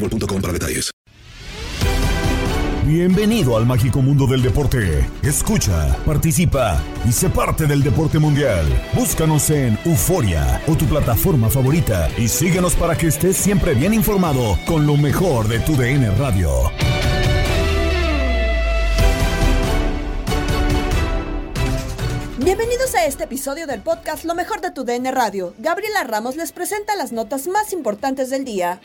boostmobile.com para detalles. Bienvenido al mágico mundo del deporte. Escucha, participa y sé parte del deporte mundial. Búscanos en Euforia o tu plataforma favorita y síguenos para que estés siempre bien informado con lo mejor de tu DN Radio. Bienvenidos a este episodio del podcast Lo mejor de tu DN Radio. Gabriela Ramos les presenta las notas más importantes del día.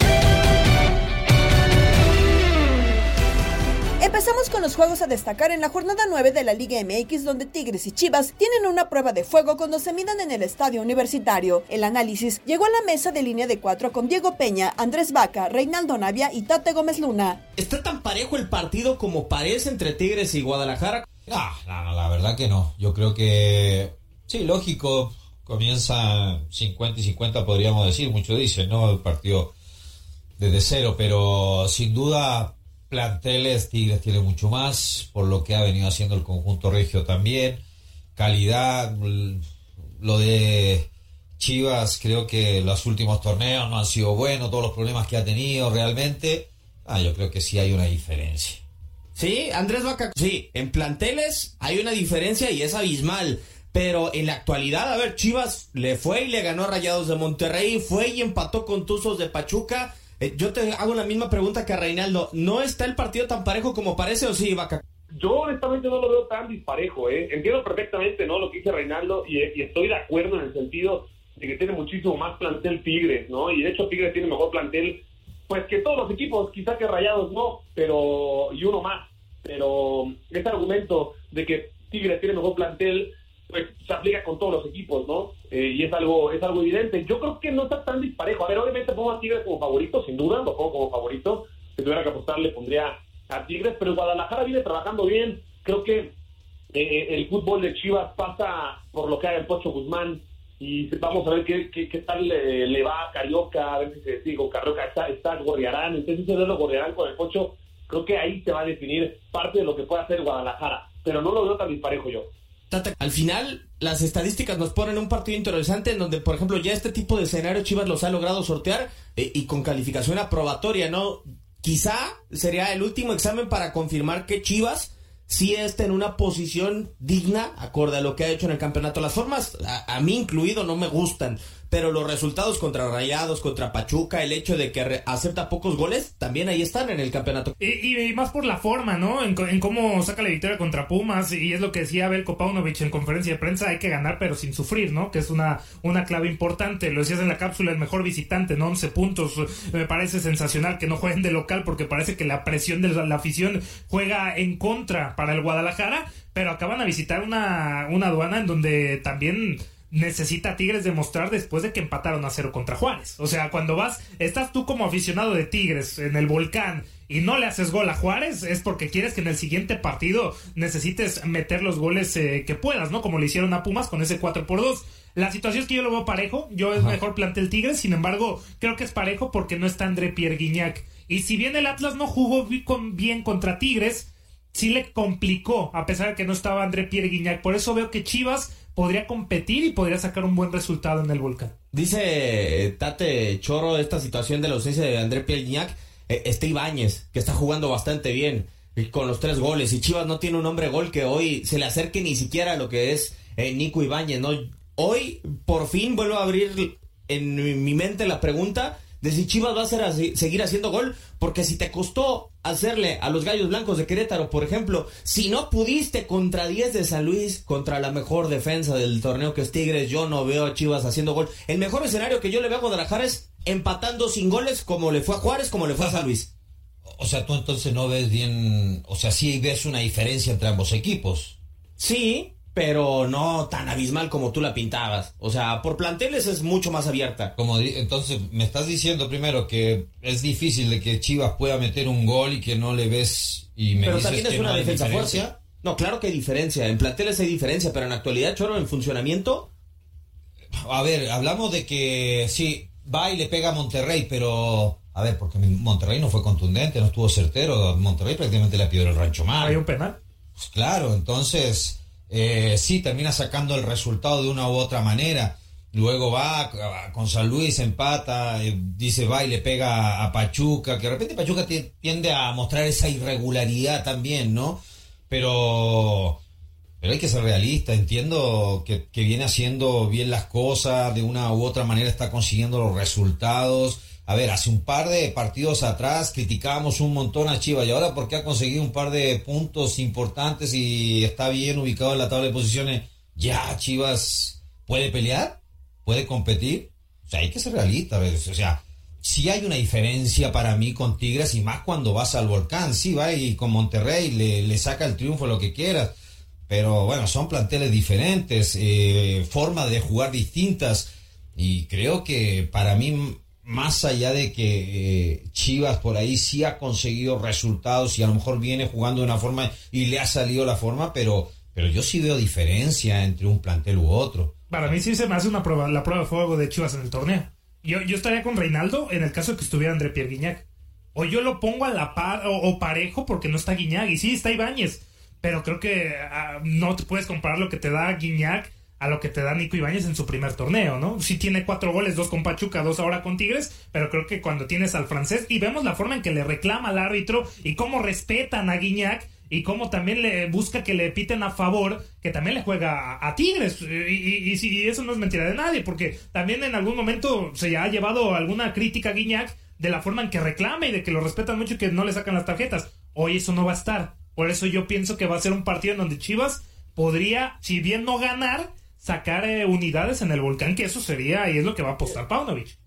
Empezamos con los juegos a destacar en la jornada 9 de la Liga MX donde Tigres y Chivas tienen una prueba de fuego cuando se midan en el estadio universitario. El análisis llegó a la mesa de línea de cuatro con Diego Peña, Andrés Vaca, Reinaldo Navia y Tate Gómez Luna. ¿Está tan parejo el partido como parece entre Tigres y Guadalajara? Ah, no, no, la verdad que no. Yo creo que sí, lógico, comienza 50 y 50 podríamos decir, muchos dicen, ¿no? El partido desde cero, pero sin duda planteles, Tigres tiene mucho más, por lo que ha venido haciendo el conjunto regio también. Calidad, lo de Chivas, creo que los últimos torneos no han sido buenos, todos los problemas que ha tenido realmente. Ah, yo creo que sí hay una diferencia. Sí, Andrés Vaca, sí, en planteles hay una diferencia y es abismal. Pero en la actualidad, a ver, Chivas le fue y le ganó a Rayados de Monterrey, fue y empató con Tuzos de Pachuca eh, yo te hago la misma pregunta que a Reinaldo. ¿No está el partido tan parejo como parece o sí, Vaca? Yo honestamente no lo veo tan disparejo, ¿eh? Entiendo perfectamente, ¿no? Lo que dice Reinaldo y, estoy de acuerdo en el sentido de que tiene muchísimo más plantel Tigres, ¿no? Y de hecho Tigres tiene mejor plantel, pues que todos los equipos, quizá que Rayados no, pero y uno más. Pero ese argumento de que Tigres tiene mejor plantel pues se aplica con todos los equipos, ¿no? Eh, y es algo, es algo evidente. Yo creo que no está tan disparejo. A ver, obviamente pongo a Tigres como favorito, sin duda, lo pongo como favorito. Si tuviera que apostar, le pondría a Tigres, pero Guadalajara viene trabajando bien. Creo que eh, el fútbol de Chivas pasa por lo que haga el Pocho Guzmán y vamos a ver qué, qué, tal le, va a Carioca, a ver si se digo, Carioca está, está Gorriarán, entonces si se lo Gorriarán con el Pocho, creo que ahí se va a definir parte de lo que puede hacer Guadalajara, pero no lo veo tan disparejo yo. Al final, las estadísticas nos ponen un partido interesante en donde, por ejemplo, ya este tipo de escenario Chivas los ha logrado sortear eh, y con calificación aprobatoria, ¿no? Quizá sería el último examen para confirmar que Chivas sí está en una posición digna, acorde a lo que ha hecho en el campeonato. Las formas, a mí incluido, no me gustan pero los resultados contra Rayados, contra Pachuca, el hecho de que acepta pocos goles, también ahí están en el campeonato. Y, más por la forma, ¿no? En, cómo saca la victoria contra Pumas, y es lo que decía Abel Kopaunovich en conferencia de prensa, hay que ganar pero sin sufrir, ¿no? Que es una, una clave importante. Lo decías en la cápsula, el mejor visitante, ¿no? 11 puntos. Me parece sensacional que no jueguen de local porque parece que la presión de la, afición juega en contra para el Guadalajara, pero acaban a visitar una, una aduana en donde también necesita Tigres demostrar después de que empataron a cero contra Juárez. O sea, cuando vas, estás tú como aficionado de Tigres en el volcán y no le haces gol a Juárez, es porque quieres que en el siguiente partido necesites meter los goles eh, que puedas, ¿no? Como le hicieron a Pumas con ese 4 por 2 La situación es que yo lo veo parejo, yo es mejor plantel Tigres, sin embargo, creo que es parejo porque no está André Pierre Guignac. Y si bien el Atlas no jugó bien contra Tigres, sí le complicó, a pesar de que no estaba André Pierre Guignac. Por eso veo que Chivas podría competir y podría sacar un buen resultado en el volcán. Dice eh, Tate Choro esta situación de la ausencia de André Pierre Guignac. Eh, este Ibáñez, que está jugando bastante bien con los tres goles. Y Chivas no tiene un hombre gol que hoy se le acerque ni siquiera a lo que es eh, Nico Ibáñez. ¿no? Hoy, por fin, vuelvo a abrir en mi mente la pregunta de si Chivas va a hacer seguir haciendo gol, porque si te costó hacerle a los Gallos Blancos de Querétaro, por ejemplo, si no pudiste contra 10 de San Luis, contra la mejor defensa del torneo que es Tigres, yo no veo a Chivas haciendo gol. El mejor escenario que yo le veo a Guadalajara es empatando sin goles, como le fue a Juárez, como le fue a San Luis. O sea, tú entonces no ves bien, o sea, sí ves una diferencia entre ambos equipos. Sí, pero no tan abismal como tú la pintabas. O sea, por planteles es mucho más abierta. Como entonces me estás diciendo primero que es difícil de que Chivas pueda meter un gol y que no le ves y me Pero dices también es que una no defensa fuerte. No, claro que hay diferencia. En planteles hay diferencia, pero en actualidad, Choro, en funcionamiento, A ver, hablamos de que sí, va y le pega a Monterrey, pero a ver, porque Monterrey no fue contundente, no estuvo certero, Monterrey prácticamente le pidió el rancho mal. Hay un penal. Pues claro, entonces eh, sí termina sacando el resultado de una u otra manera. Luego va con San Luis, empata, eh, dice va y le pega a Pachuca, que de repente Pachuca ti- tiende a mostrar esa irregularidad también, ¿no? Pero, pero hay que ser realista, entiendo que viene haciendo bien las cosas, de una u otra manera está consiguiendo los resultados. A ver, hace un par de partidos atrás criticábamos un montón a Chivas y ahora porque ha conseguido un par de puntos importantes y está bien ubicado en la tabla de posiciones, ya Chivas puede pelear, puede competir. O sea, hay que ser realista, o sea, sí hay una diferencia para mí con Tigres y más cuando vas al volcán, sí va y con Monterrey le, saca el triunfo lo que quieras. Pero bueno, son planteles diferentes, eh, formas de jugar distintas. Y creo que para mí, más allá de que eh, Chivas por ahí sí ha conseguido resultados y a lo mejor viene jugando de una forma y le ha salido la forma, pero, pero yo sí veo diferencia entre un plantel u otro. Para mí sí se me hace una prueba, la prueba de fuego de Chivas en el torneo. Yo, yo estaría con Reinaldo en el caso de que estuviera André Pierre Guignac. O yo lo pongo a la par o, o parejo porque no está Guiñac. Y sí, está Ibáñez. Pero creo que ah, no te puedes comparar lo que te da Guiñac a lo que te da Nico Ibáñez en su primer torneo, ¿no? Sí tiene cuatro goles, dos con Pachuca, dos ahora con Tigres, pero creo que cuando tienes al francés y vemos la forma en que le reclama al árbitro y cómo respetan a Guiñac y cómo también le busca que le piten a favor, que también le juega a, Tigres. Y, y eso no es mentira de nadie, porque también en algún momento se ha llevado alguna crítica a Guiñac de la forma en que reclama y de que lo respetan mucho y que no le sacan las tarjetas. Hoy eso no va a estar. Por eso yo pienso que va a ser un partido en donde Chivas podría, si bien no ganar, sacar eh, unidades en el volcán, que eso sería y es lo que va a apostar Paunovic.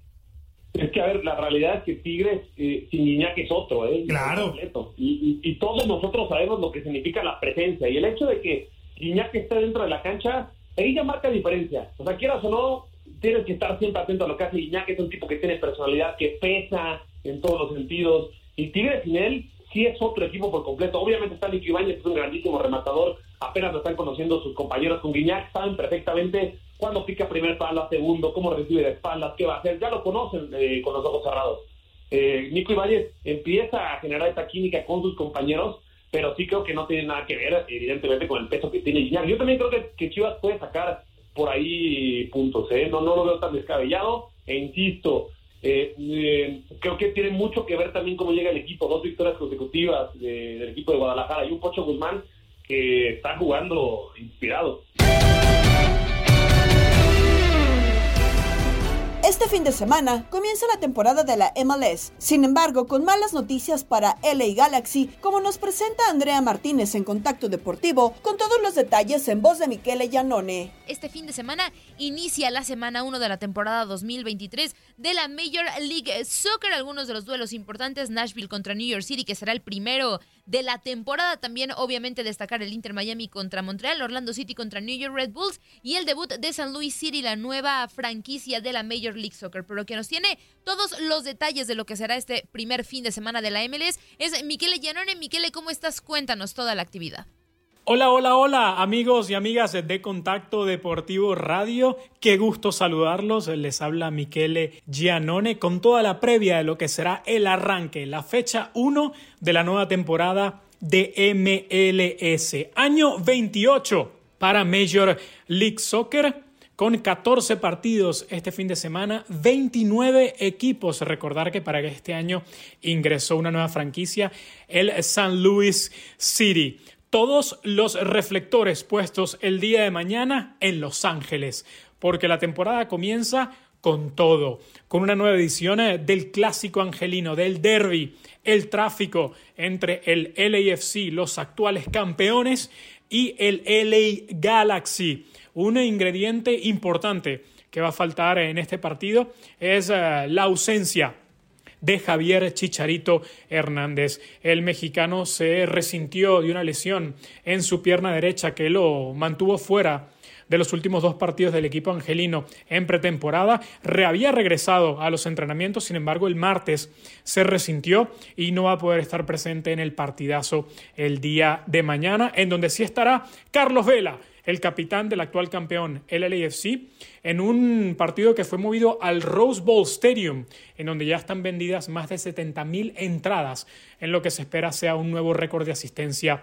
Es que, a ver, la realidad es que Tigres eh, sin Guiñac es otro, ¿eh? Claro. Y, y- y todos nosotros sabemos lo que significa la presencia. Y el hecho de que Guiñac esté dentro de la cancha, ahí ya marca diferencia. O sea, quieras o no, tienes que estar siempre atento a lo que hace Guiñac. Es un tipo que tiene personalidad, que pesa en todos los sentidos. Y Tigres sin él sí es otro equipo por completo. Obviamente Nico Ibáñez, es un grandísimo rematador. Apenas lo están conociendo sus compañeros con Guiñac. Saben perfectamente cuándo pica primer palo, segundo, cómo recibe de espaldas, qué va a hacer. Ya lo conocen eh, con los ojos cerrados. Eh, Nico Ibáñez empieza a generar esta química con sus compañeros, pero sí creo que no tiene nada que ver, evidentemente, con el peso que tiene Guiñac. Yo también creo que, que Chivas puede sacar por ahí puntos, ¿eh? no, no lo veo tan descabellado, e insisto, eh, creo que tiene mucho que ver también cómo llega el equipo, dos victorias consecutivas de- del equipo de Guadalajara y un Pocho Guzmán que está jugando inspirado. Este fin de semana comienza la temporada de la MLS. Sin embargo, con malas noticias para LA Galaxy, como nos presenta Andrea Martínez en Contacto Deportivo, con todos los detalles en voz de Michele Giannone. Este fin de semana inicia la semana 1 de la temporada 2023 de la Major League Soccer. Algunos de los duelos importantes, Nashville contra New York City, que será el primero de la temporada. También, obviamente, destacar el Inter Miami contra Montreal, Orlando City contra New York Red Bulls y el debut de San Luis City, la nueva franquicia de la Major League Soccer. Pero que nos tiene todos los detalles de lo que será este primer fin de semana de la MLS es Miquele Llanone. Miquele, ¿cómo estás? Cuéntanos toda la actividad. Hola, hola, hola, amigos y amigas de Contacto Deportivo Radio. Qué gusto saludarlos. Les habla Michele Giannone con toda la previa de lo que será el arranque, la fecha 1 de la nueva temporada de MLS. Año 28 para Major League Soccer con 14 partidos este fin de semana, 29 equipos. Recordar que para este año ingresó una nueva franquicia, el San Luis City todos los reflectores puestos el día de mañana en Los Ángeles, porque la temporada comienza con todo, con una nueva edición eh, del clásico angelino, del derby, el tráfico entre el LAFC, los actuales campeones, y el LA Galaxy. Un ingrediente importante que va a faltar en este partido es eh, la ausencia de Javier Chicharito Hernández. El mexicano se resintió de una lesión en su pierna derecha que lo mantuvo fuera de los últimos dos partidos del equipo angelino en pretemporada. había regresado a los entrenamientos, sin embargo, el martes se resintió y no va a poder estar presente en el partidazo el día de mañana, en donde sí estará Carlos Vela el capitán del actual campeón, LAFC, en un partido que fue movido al Rose Bowl Stadium, en donde ya están vendidas más de 70 mil entradas, en lo que se espera sea un nuevo récord de asistencia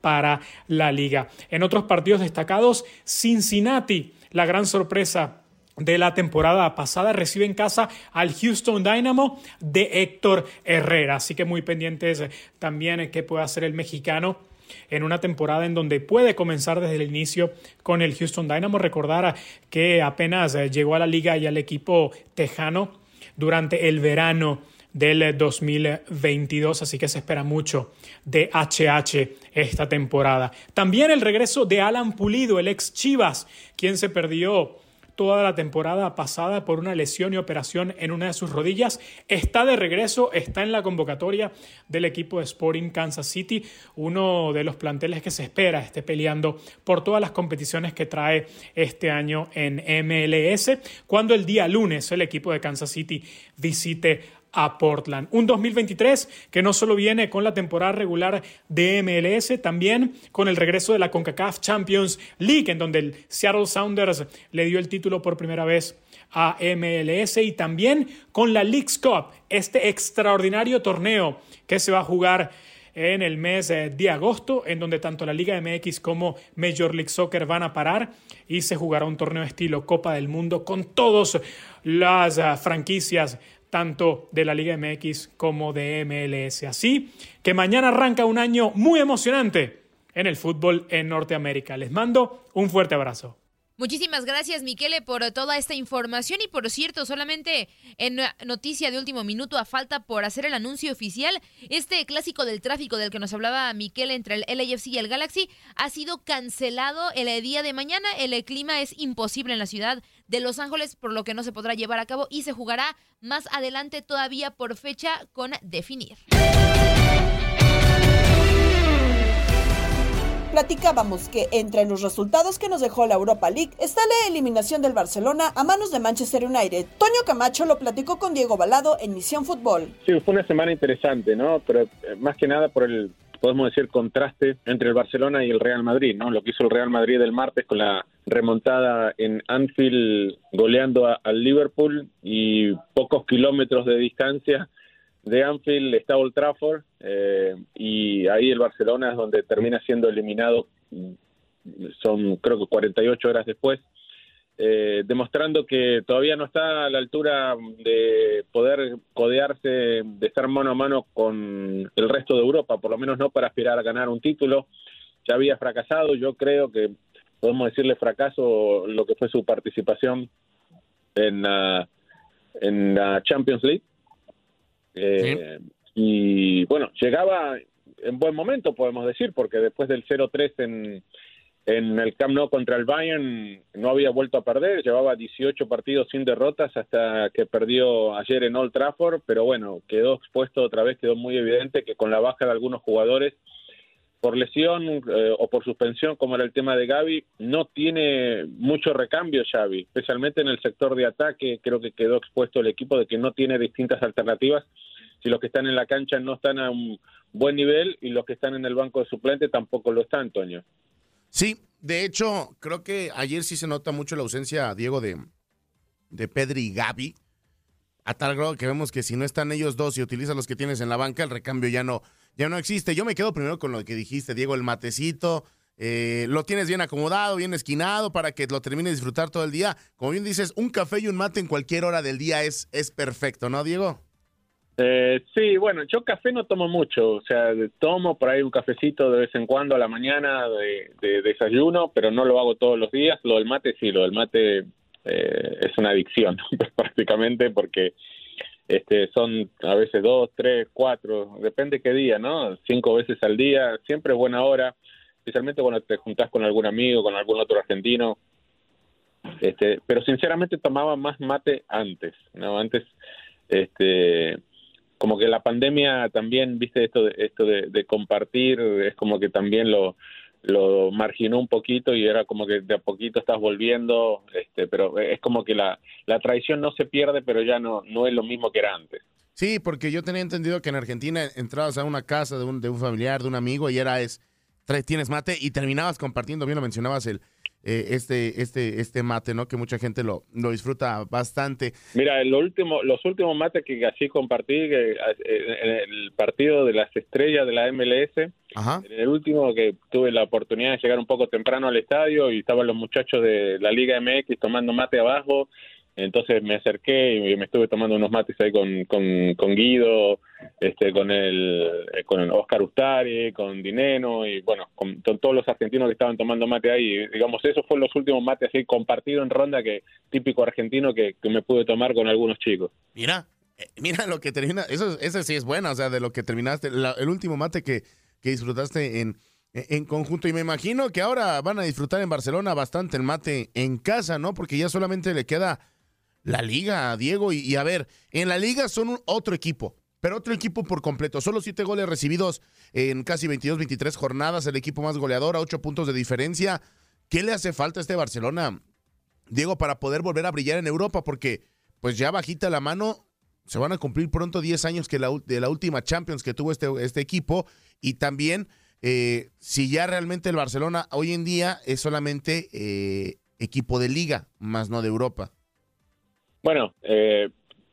para la liga. En otros partidos destacados, Cincinnati, la gran sorpresa de la temporada pasada recibe en casa al Houston Dynamo de Héctor Herrera. Así que muy pendientes también qué puede hacer el mexicano en una temporada en donde puede comenzar desde el inicio con el Houston Dynamo. Recordar que apenas eh, llegó a la liga y al equipo tejano durante el verano del 2022, así que se espera mucho de HH esta temporada. También el regreso de Alan Pulido, el ex Chivas, quien se perdió toda la temporada pasada por una lesión y operación en una de sus rodillas. Está de regreso, está en la convocatoria del equipo de Sporting Kansas City, uno de los planteles que se espera esté peleando por todas las competiciones que trae este año en MLS, cuando el día lunes el equipo de Kansas City visite a Portland. Un 2023 que no solo viene con la temporada regular de MLS, también con el regreso de la CONCACAF Champions League, en donde el Seattle Sounders le dio el título por primera vez a MLS y también con la League's Cup, este extraordinario torneo que se va a jugar en el mes eh, de agosto, en donde tanto la Liga MX como Major League Soccer van a parar y se jugará un torneo estilo Copa del Mundo con todas las ah, franquicias tanto de la Liga MX como de MLS. Así que mañana arranca un año muy emocionante en el fútbol en Norteamérica. Les mando un fuerte abrazo. Muchísimas gracias, Miquele, por toda esta información. Y por cierto, solamente en noticia de último minuto, a falta por hacer el anuncio oficial, este clásico del tráfico del que nos hablaba Miquele entre el LAFC y el Galaxy ha sido cancelado el día de mañana. El clima es imposible en la ciudad de Los Ángeles, por lo que no se podrá llevar a cabo y se jugará más adelante todavía por fecha con definir. platicábamos que entre los resultados que nos dejó la Europa League está la eliminación del Barcelona a manos de Manchester United. Toño Camacho lo platicó con Diego Balado en Misión Fútbol. Sí, fue una semana interesante, ¿no? Pero eh, más que nada por el podemos decir, contraste entre el Barcelona y el Real Madrid, ¿no? Lo que hizo el Real Madrid el martes con la remontada en Anfield goleando al Liverpool y pocos kilómetros de distancia de Anfield está Old Trafford eh, y ahí el Barcelona es donde termina siendo eliminado, son creo que 48 horas después, eh, demostrando que todavía no está a la altura de poder codearse, de estar mano a mano con el resto de Europa, por lo menos no para aspirar a ganar un título. Ya había fracasado, yo creo que podemos decirle fracaso lo que fue su participación en, en la Champions League. Eh, Y bueno, llegaba en buen momento, podemos decir, porque después del 0-3 en, en el Camp Nou contra el Bayern no había vuelto a perder, llevaba 18 partidos sin derrotas hasta que perdió ayer en Old Trafford, pero bueno, quedó expuesto otra vez, quedó muy evidente que con la baja de algunos jugadores por lesión eh, o por suspensión, como era el tema de Gaby, no tiene mucho recambio Xavi, especialmente en el sector de ataque, creo que quedó expuesto el equipo de que no tiene distintas alternativas si los que están en la cancha no están a un buen nivel y los que están en el banco de suplente tampoco lo están, Antonio. Sí, de hecho, creo que ayer sí se nota mucho la ausencia, Diego, de, de Pedri y Gaby. A tal grado que vemos que si no están ellos dos y utilizas los que tienes en la banca, el recambio ya no, ya no existe. Yo me quedo primero con lo que dijiste, Diego, el matecito. eh, lo tienes bien acomodado, bien esquinado para que lo termines de disfrutar todo el día. Como bien dices, un café y un mate en cualquier hora del día es, es perfecto, ¿no, Diego? Eh, sí, bueno, yo café no tomo mucho, o sea, tomo por ahí un cafecito de vez en cuando a la mañana de, de desayuno, pero no lo hago todos los días. Lo del mate sí, lo del mate eh, es una adicción prácticamente porque este, son a veces dos, tres, cuatro, depende qué día, ¿no? Cinco veces al día, siempre es buena hora, especialmente cuando te juntás con algún amigo, con algún otro argentino. Este, pero sinceramente tomaba más mate antes, ¿no? Antes, este, como que la pandemia también, viste, esto de, esto de, de compartir, es como que también lo, marginó un poquito y era como que de a poquito estás volviendo, este, pero es como que la, tradición no se pierde, pero ya no, no es lo mismo que era antes. Sí, porque yo tenía entendido que en Argentina entrabas a una casa de un, de un familiar, de un amigo, y era es, tienes mate, y terminabas compartiendo, bien lo mencionabas, el, eh, este, este, este mate, ¿no? Que mucha gente lo, lo disfruta bastante. Mira, lo último, los últimos mates que así compartí, que, eh, en el partido de las estrellas de la MLS, Ajá. en el último que tuve la oportunidad de llegar un poco temprano al estadio y estaban los muchachos de la Liga MX tomando mate abajo, entonces me acerqué y me estuve tomando unos mates ahí con, con, Guido, este, con el eh, con Oscar Ustari, con Dineno y bueno, con, todos los argentinos que estaban tomando mate ahí. Digamos, esos fueron los últimos mates así compartidos en ronda que típico argentino que, que me pude tomar con algunos chicos. Mira, eh, mira lo que termina, eso, eso sí es bueno, o sea, de lo que terminaste, la- el último mate que, que disfrutaste en, en conjunto. Y me imagino que ahora van a disfrutar en Barcelona bastante el mate en casa, ¿no? Porque ya solamente le queda la liga, Diego. Y, a ver, en la liga son un- otro equipo, pero otro equipo por completo. Solo siete goles recibidos en casi 22, 23 jornadas, el equipo más goleador a ocho puntos de diferencia. ¿Qué le hace falta a este Barcelona, Diego, para poder volver a brillar en Europa? Porque pues ya bajita la mano, se van a cumplir pronto 10 años que la, de la última Champions que tuvo este, este equipo y también eh, si ya realmente el Barcelona hoy en día es solamente eh, equipo de liga, más no de Europa. Bueno, eh,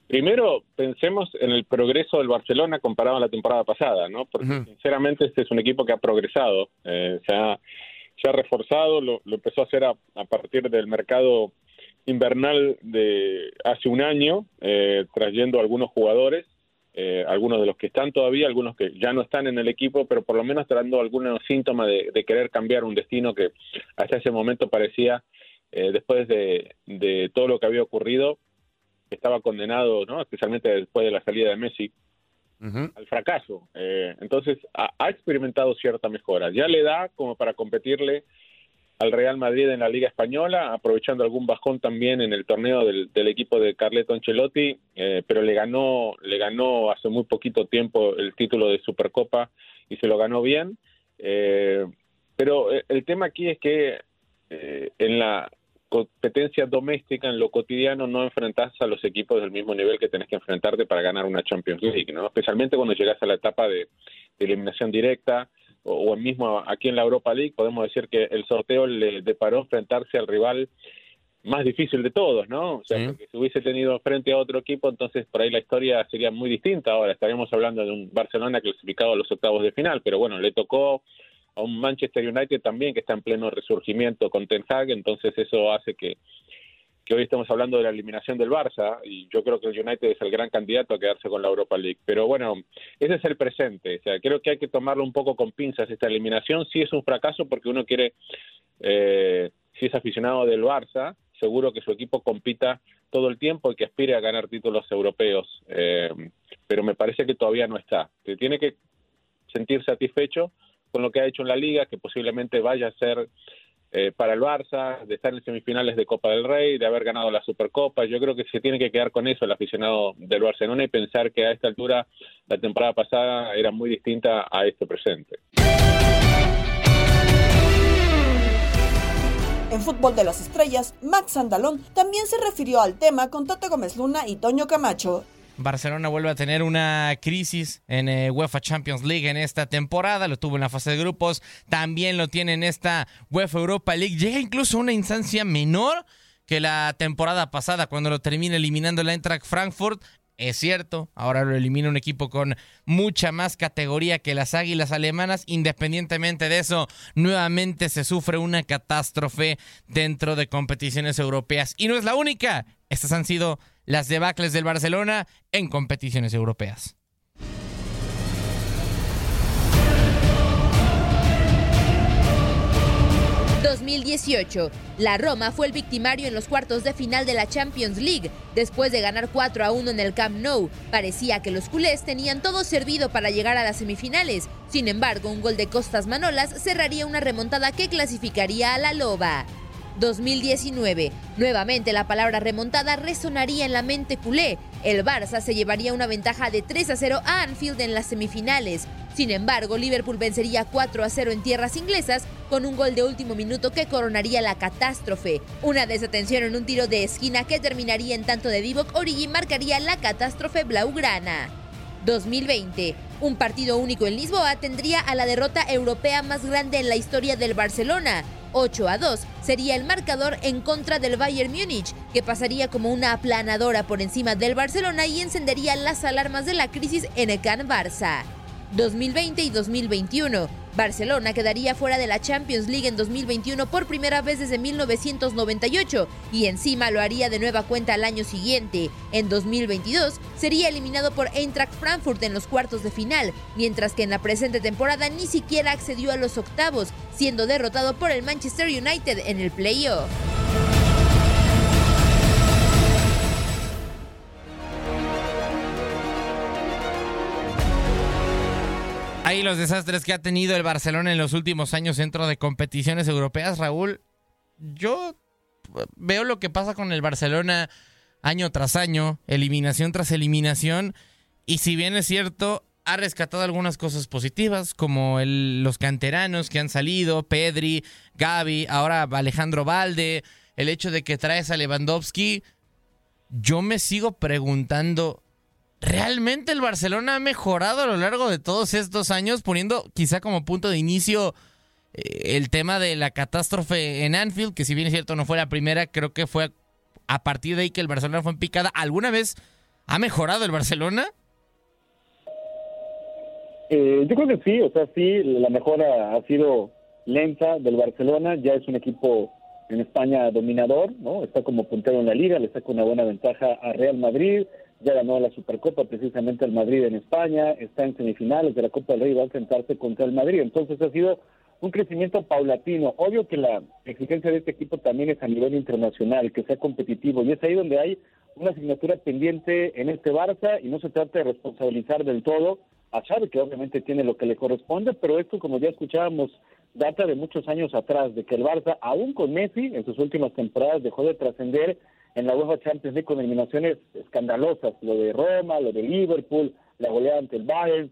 primero pensemos en el progreso del Barcelona comparado a la temporada pasada, ¿no? Porque sinceramente este es un equipo que ha progresado, eh, se, ha, se ha reforzado, lo, lo empezó a hacer a, a partir del mercado invernal de hace un año, eh, trayendo algunos jugadores, eh, algunos de los que están todavía, algunos que ya no están en el equipo, pero por lo menos dando algunos síntomas de, de querer cambiar un destino que hasta ese momento parecía, eh, después de, de todo lo que había ocurrido, estaba condenado, ¿no? especialmente después de la salida de Messi, al fracaso. Eh, entonces ha, ha experimentado cierta mejora. Ya le da como para competirle al Real Madrid en la Liga Española, aprovechando algún bajón también en el torneo del, del equipo de Carleto Ancelotti, eh, pero le ganó, le ganó hace muy poquito tiempo el título de Supercopa y se lo ganó bien. Eh, pero eh, el tema aquí es que en la competencia doméstica, en lo cotidiano, no enfrentás a los equipos del mismo nivel que tenés que enfrentarte para ganar una Champions League, ¿no? Especialmente cuando llegas a la etapa de, de eliminación directa o, o mismo aquí en la Europa League, podemos decir que el sorteo le deparó enfrentarse al rival más difícil de todos, ¿no? O sea, porque si hubiese tenido frente a otro equipo, entonces por ahí la historia sería muy distinta. Ahora estaríamos hablando de un Barcelona clasificado a los octavos de final, pero bueno, le tocó a un Manchester United también que está en pleno resurgimiento con Ten Hag, entonces eso hace que, que hoy estemos hablando de la eliminación del Barça y yo creo que el United es el gran candidato a quedarse con la Europa League. Pero bueno, ese es el presente, o sea, creo que hay que tomarlo un poco con pinzas esta eliminación. Sí es un fracaso porque uno quiere, eh, si es aficionado del Barça, seguro que su equipo compita todo el tiempo y que aspire a ganar títulos europeos. Eh, pero me parece que todavía no está. Que tiene que sentir satisfecho con lo que ha hecho en la liga, que posiblemente vaya a ser eh, para el Barça, de estar en semifinales de Copa del Rey, de haber ganado la Supercopa. Yo creo que se tiene que quedar con eso el aficionado del Barcelona y pensar que a esta altura la temporada pasada era muy distinta a este presente. En Fútbol de las Estrellas, Max Andalón también se refirió al tema con Tata Gómez Luna y Toño Camacho. Barcelona vuelve a tener una crisis en eh, UEFA Champions League en esta temporada, lo tuvo en la fase de grupos, también lo tiene en esta UEFA Europa League, llega incluso a una instancia menor que la temporada pasada cuando lo termina eliminando el Eintracht Frankfurt. Es cierto, ahora lo elimina un equipo con mucha más categoría que las Águilas Alemanas. Independientemente de eso, nuevamente se sufre una catástrofe dentro de competiciones europeas. Y no es la única. Estas han sido las debacles del Barcelona en competiciones europeas. 2018. La Roma fue el victimario en los cuartos de final de la Champions League. Después de ganar 4 a 1 en el Camp Nou, parecía que los culés tenían todo servido para llegar a las semifinales. Sin embargo, un gol de Costas Manolas cerraría una remontada que clasificaría a la Loba. 2019. Nuevamente la palabra remontada resonaría en la mente culé. El Barça se llevaría una ventaja de 3 a 0 a Anfield en las semifinales. Sin embargo, Liverpool vencería 4 a 0 en tierras inglesas con un gol de último minuto que coronaría la catástrofe. Una desatención en un tiro de esquina que terminaría en tanto de Divock Origi marcaría la catástrofe blaugrana. 2020. Un partido único en Lisboa tendría a la derrota europea más grande en la historia del Barcelona. 8 a 2 sería el marcador en contra del Bayern Múnich, que pasaría como una aplanadora por encima del Barcelona y encendería las alarmas de la crisis en el Can Barça. 2020 y 2021. Barcelona quedaría fuera de la Champions League en 2021 por primera vez desde 1998 y encima lo haría de nueva cuenta al año siguiente. En 2022 sería eliminado por Eintracht Frankfurt en los cuartos de final, mientras que en la presente temporada ni siquiera accedió a los octavos, siendo derrotado por el Manchester United en el playoff. Ahí los desastres que ha tenido el Barcelona en los últimos años dentro de competiciones europeas, Raúl. Yo veo lo que pasa con el Barcelona año tras año, eliminación tras eliminación, y si bien es cierto, ha rescatado algunas cosas positivas, como los canteranos que han salido, Pedri, Gaby, ahora Alejandro Valde, el hecho de que traes a Lewandowski, yo me sigo preguntando, ¿realmente el Barcelona ha mejorado a lo largo de todos estos años, poniendo quizá como punto de inicio eh, el tema de la catástrofe en Anfield, que si bien es cierto no fue la primera, creo que fue a partir de ahí que el Barcelona fue en picada. ¿Alguna vez ha mejorado el Barcelona? Eh, yo creo que sí, o sea, sí, la mejora ha sido lenta del Barcelona, ya es un equipo en España dominador, ¿no? Está como puntero en la liga, le saca una buena ventaja a Real Madrid, ya ganó la Supercopa precisamente al Madrid en España, está en semifinales de la Copa del Rey y va a enfrentarse contra el Madrid. Entonces ha sido un crecimiento paulatino. Obvio que la exigencia de este equipo también es a nivel internacional, que sea competitivo, y es ahí donde hay una asignatura pendiente en este Barça y no se trata de responsabilizar del todo a Xavi, que obviamente tiene lo que le corresponde, pero esto, como ya escuchábamos, data de muchos años atrás, de que el Barça, aún con Messi, en sus últimas temporadas dejó de trascender en la UEFA Champions League con eliminaciones escandalosas, lo de Roma, lo de Liverpool, la goleada ante el Bayern,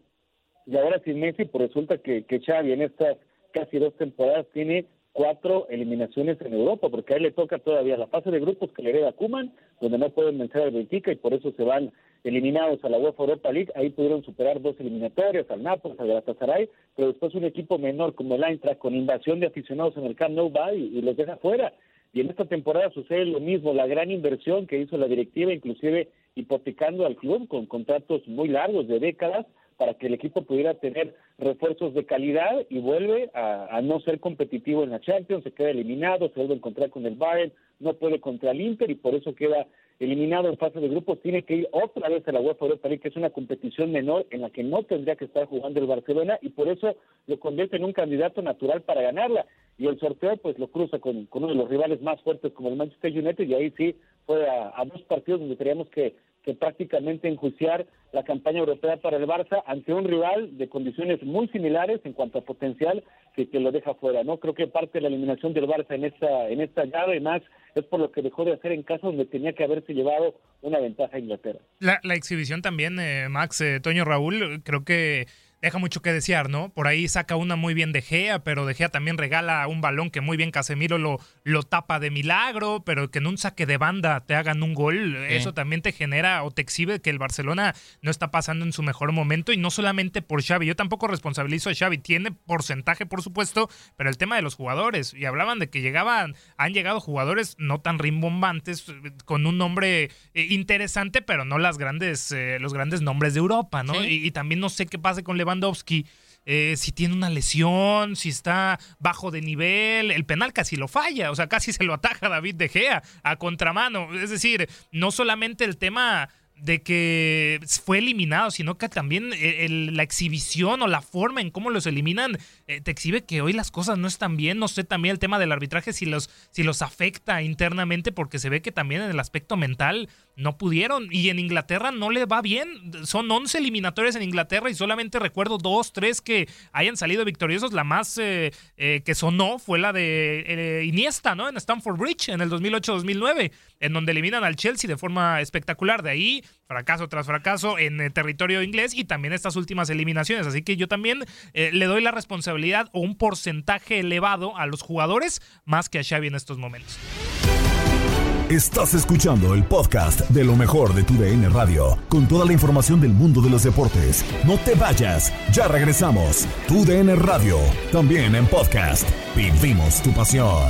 y ahora sin Messi, pues resulta que, que Xavi en estas casi dos temporadas tiene cuatro eliminaciones en Europa, porque a él le toca todavía la fase de grupos que le hereda Kuman, donde no pueden vencer al Benfica y por eso se van eliminados a la UEFA Europa League, ahí pudieron superar dos eliminatorias, al Nápoles, al Galatasaray, pero después un equipo menor como el Eintracht, con invasión de aficionados en el Camp Nou va y, los deja fuera. Y en esta temporada sucede lo mismo, la gran inversión que hizo la directiva, inclusive hipotecando al club con contratos muy largos de décadas para que el equipo pudiera tener refuerzos de calidad y vuelve a, no ser competitivo en la Champions, se queda eliminado, se vuelve a encontrar con el Bayern, no puede contra el Inter y por eso queda eliminado en fase de grupos, tiene que ir otra vez a la UEFA Europa League, que es una competición menor en la que no tendría que estar jugando el Barcelona y por eso lo convierte en un candidato natural para ganarla. Y el sorteo pues lo cruza con, uno de los rivales más fuertes como el Manchester United y ahí sí fue a, dos partidos donde teníamos que, que prácticamente enjuiciar la campaña europea para el Barça ante un rival de condiciones muy similares en cuanto a potencial que, lo deja fuera. no Creo que parte de la eliminación del Barça en esta, en esta llave más es por lo que dejó de hacer en casos donde tenía que haberse llevado una ventaja a Inglaterra. La, la exhibición también, eh, Max, eh, Toño Raúl, creo que deja mucho que desear, ¿no? Por ahí saca una muy bien De Gea, pero De Gea también regala un balón que muy bien Casemiro lo, lo tapa de milagro, pero que en un saque de banda te hagan un gol, eso también te genera o te exhibe que el Barcelona no está pasando en su mejor momento y no solamente por Xavi, yo tampoco responsabilizo a Xavi, tiene porcentaje por supuesto, pero el tema de los jugadores, y hablaban de que llegaban, han llegado jugadores no tan rimbombantes, con un nombre eh, interesante, pero no las grandes, eh, los grandes nombres de Europa, ¿no? Y, y, también no sé qué pase con Lewandowski Lewandowski, eh, si tiene una lesión, si está bajo de nivel, el penal casi lo falla, o sea, casi se lo ataja David De Gea a contramano. Es decir, no solamente el tema de que fue eliminado, sino que también eh, la exhibición o la forma en cómo los eliminan eh, te exhibe que hoy las cosas no están bien. No sé también el tema del arbitraje si los, si los afecta internamente, porque se ve que también en el aspecto mental no pudieron. Y en Inglaterra no le va bien. Son 11 eliminatorias en Inglaterra y solamente recuerdo dos, tres que hayan salido victoriosos. La más eh, eh, que sonó fue la de Iniesta, ¿no? En Stamford Bridge en el 2008-2009, en donde eliminan al Chelsea de forma espectacular. De ahí, fracaso tras fracaso en el territorio inglés y también estas últimas eliminaciones. Así que yo también le doy la responsabilidad o un porcentaje elevado a los jugadores más que a Xavi en estos momentos. Estás escuchando el podcast de lo mejor de tu DN Radio, con toda la información del mundo de los deportes. No te vayas, ya regresamos. Tu DN Radio, también en podcast. Vivimos tu pasión.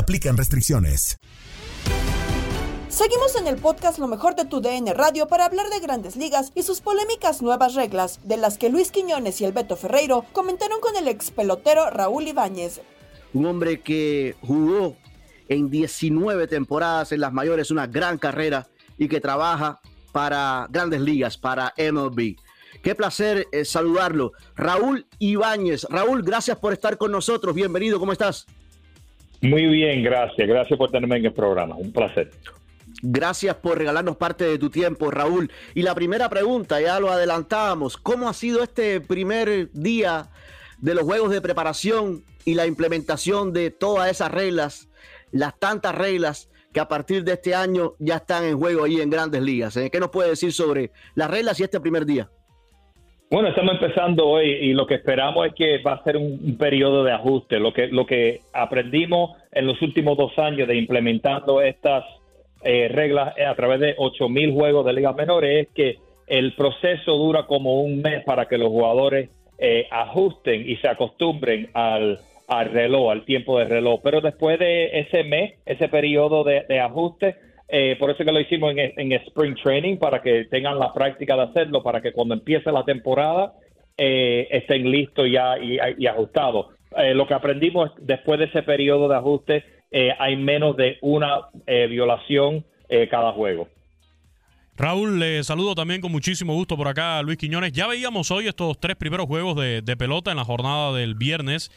aplican restricciones. Seguimos en el podcast Lo mejor de tu DN Radio para hablar de grandes ligas y sus polémicas nuevas reglas, de las que Luis Quiñones y el Beto Ferreiro comentaron con el ex pelotero Raúl Ibáñez. Un hombre que jugó en 19 temporadas en las mayores, una gran carrera y que trabaja para grandes ligas, para MLB. Qué placer eh, saludarlo. Raúl Ibáñez. Raúl, gracias por estar con nosotros. Bienvenido, ¿cómo estás? Muy bien, gracias. Gracias por tenerme en el programa. Un placer. Gracias por regalarnos parte de tu tiempo, Raúl. Y la primera pregunta, ya lo adelantamos, ¿cómo ha sido este primer día de los juegos de preparación y la implementación de todas esas reglas, las tantas reglas que a partir de este año ya están en juego ahí en grandes ligas? ¿Eh? ¿Qué nos puede decir sobre las reglas y este primer día? Bueno, estamos empezando hoy y lo que esperamos es que va a ser un, periodo de ajuste. Lo que, lo que aprendimos en los últimos dos años de implementando estas eh, reglas a través de 8.000 juegos de ligas menores es que el proceso dura como un mes para que los jugadores eh, ajusten y se acostumbren al, al reloj, al tiempo de reloj. Pero después de ese mes, ese periodo de, de ajuste, eh, por eso que lo hicimos en, Spring Training, para que tengan la práctica de hacerlo, para que cuando empiece la temporada eh, estén listos ya y, ajustados. Eh, lo que aprendimos después de ese periodo de ajuste, hay menos de una violación cada juego. Raúl, le saludo también con muchísimo gusto por acá Luis Quiñones. Ya veíamos hoy estos tres primeros juegos de, de pelota en la jornada del viernes.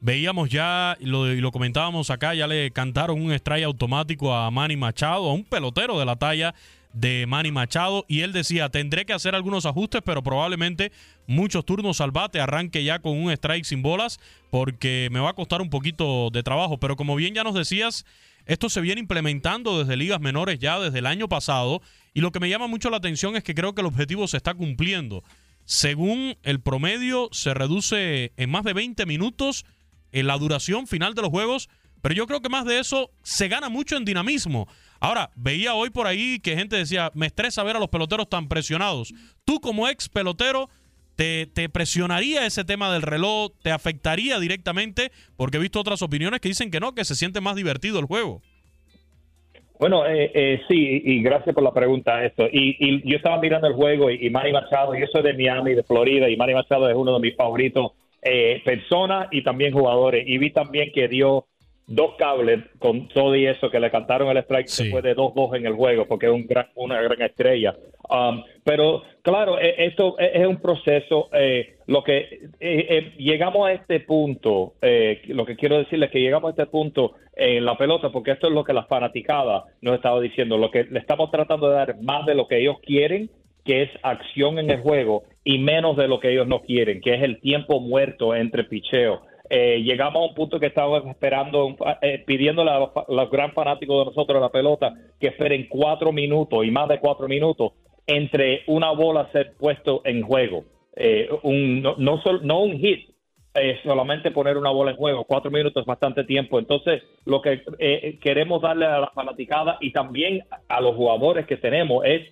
Veíamos ya, y lo, comentábamos acá, ya le cantaron un strike automático a Manny Machado, a un pelotero de la talla de Manny Machado y él decía, tendré que hacer algunos ajustes, pero probablemente muchos turnos al bate, arranque ya con un strike sin bolas, porque me va a costar un poquito de trabajo. Pero como bien ya nos decías, esto se viene implementando desde ligas menores ya desde el año pasado y lo que me llama mucho la atención es que creo que el objetivo se está cumpliendo. Según el promedio, se reduce en más de 20 minutos en la duración final de los juegos, pero yo creo que más de eso se gana mucho en dinamismo. Ahora, veía hoy por ahí que gente decía, me estresa ver a los peloteros tan presionados. Tú como ex pelotero, te, te presionaría ese tema del reloj? ¿Te afectaría directamente? Porque he visto otras opiniones que dicen que no, que se siente más divertido el juego. Bueno, eh, eh, sí, y gracias por la pregunta esto. Y, y yo estaba mirando el juego y, y Manny Machado, y eso de Miami, de Florida, y Manny Machado es uno de mis favoritos eh, personas y también jugadores. Y vi también que dio dos cables con todo y eso que le cantaron el strike después de 2-2 en el juego porque es un gran, una gran estrella. Um, pero claro, eh, esto es un proceso. Eh, lo que eh, eh, llegamos a este punto, eh, lo que quiero decirles es que llegamos a este punto en la pelota porque esto es lo que la fanaticada nos estaba diciendo. Lo que le estamos tratando de dar más de lo que ellos quieren que es acción en el juego y menos de lo que ellos no quieren, que es el tiempo muerto entre picheo. Eh, llegamos a un punto que estábamos esperando, eh, pidiéndole a los, los gran fanáticos de nosotros la pelota que esperen cuatro minutos y más de cuatro minutos entre una bola ser puesto en juego. Eh, un, no, no, sol- no un hit, eh, solamente poner una bola en juego. Cuatro minutos es bastante tiempo. Entonces, lo que eh, queremos darle a la fanaticada y también a los jugadores que tenemos es